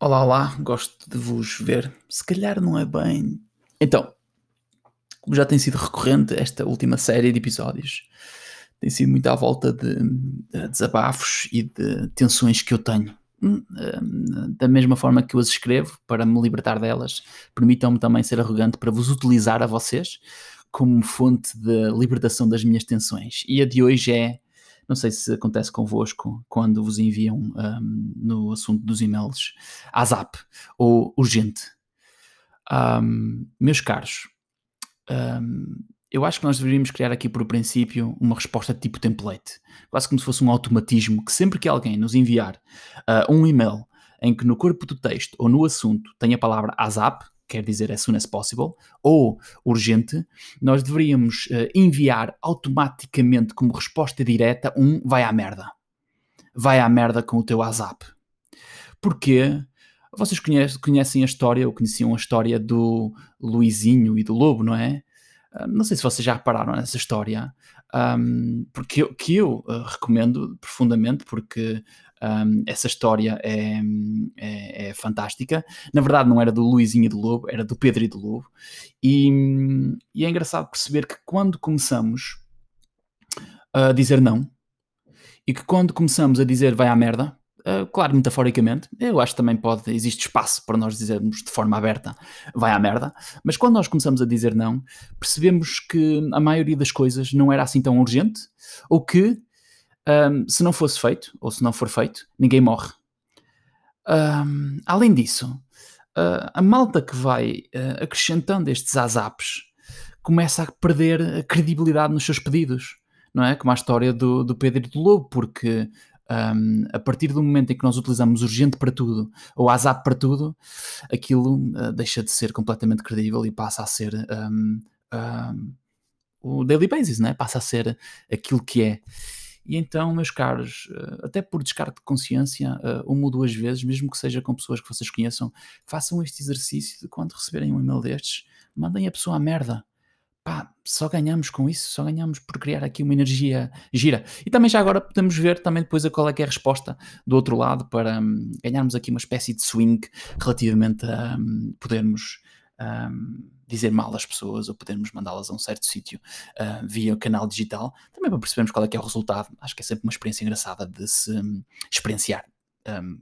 Olá, olá, gosto de vos ver. Se calhar não é bem. Então, como já tem sido recorrente esta última série de episódios, tem sido muito à volta de, de desabafos e de tensões que eu tenho. Hum, hum, da mesma forma que eu as escrevo, para me libertar delas, permitam-me também ser arrogante para vos utilizar a vocês como fonte de libertação das minhas tensões. E a de hoje é não sei se acontece convosco quando vos enviam um, no assunto dos e-mails ASAP ou urgente. Um, meus caros, um, eu acho que nós deveríamos criar aqui por princípio uma resposta tipo template, quase como se fosse um automatismo que sempre que alguém nos enviar uh, um e-mail em que no corpo do texto ou no assunto tem a palavra ASAP, quer dizer as soon as possible, ou urgente, nós deveríamos uh, enviar automaticamente como resposta direta um vai à merda. Vai à merda com o teu WhatsApp. Porquê? Vocês conhecem, conhecem a história, ou conheciam a história do Luizinho e do Lobo, não é? Uh, não sei se vocês já repararam nessa história, um, porque eu, que eu uh, recomendo profundamente, porque um, essa história é, é, é, fantástica. Na verdade, não era do Luizinho e do Lobo, era do Pedro e do Lobo. E, e é engraçado perceber que quando começamos a dizer não, e que quando começamos a dizer vai à merda, Uh, claro, metaforicamente, eu acho que também pode, existe espaço para nós dizermos de forma aberta, vai à merda, mas quando nós começamos a dizer não, percebemos que a maioria das coisas não era assim tão urgente, ou que um, se não fosse feito, ou se não for feito, ninguém morre. Um, além disso, uh, a malta que vai uh, acrescentando estes azaps começa a perder a credibilidade nos seus pedidos, não é? Como a história do, do Pedro e do Lobo, porque um, a partir do momento em que nós utilizamos urgente para tudo ou ASAP para tudo, aquilo uh, deixa de ser completamente credível e passa a ser um, um, o daily basis, não é? passa a ser aquilo que é. E então, meus caros, eh, até por descarte de consciência, eh, uma ou duas vezes, mesmo que seja com pessoas que vocês conheçam, façam este exercício de quando receberem um e-mail destes, mandem a pessoa à merda. Pá, só ganhamos com isso, só ganhamos por criar aqui uma energia gira. E também já agora podemos ver também depois a qual é que é a resposta do outro lado para um, ganharmos aqui uma espécie de swing relativamente a um, podermos um, dizer mal às pessoas ou podermos mandá-las a um certo sítio uh, via canal digital, também para percebermos qual é que é o resultado. Acho que é sempre uma experiência engraçada de se um, experienciar. Um,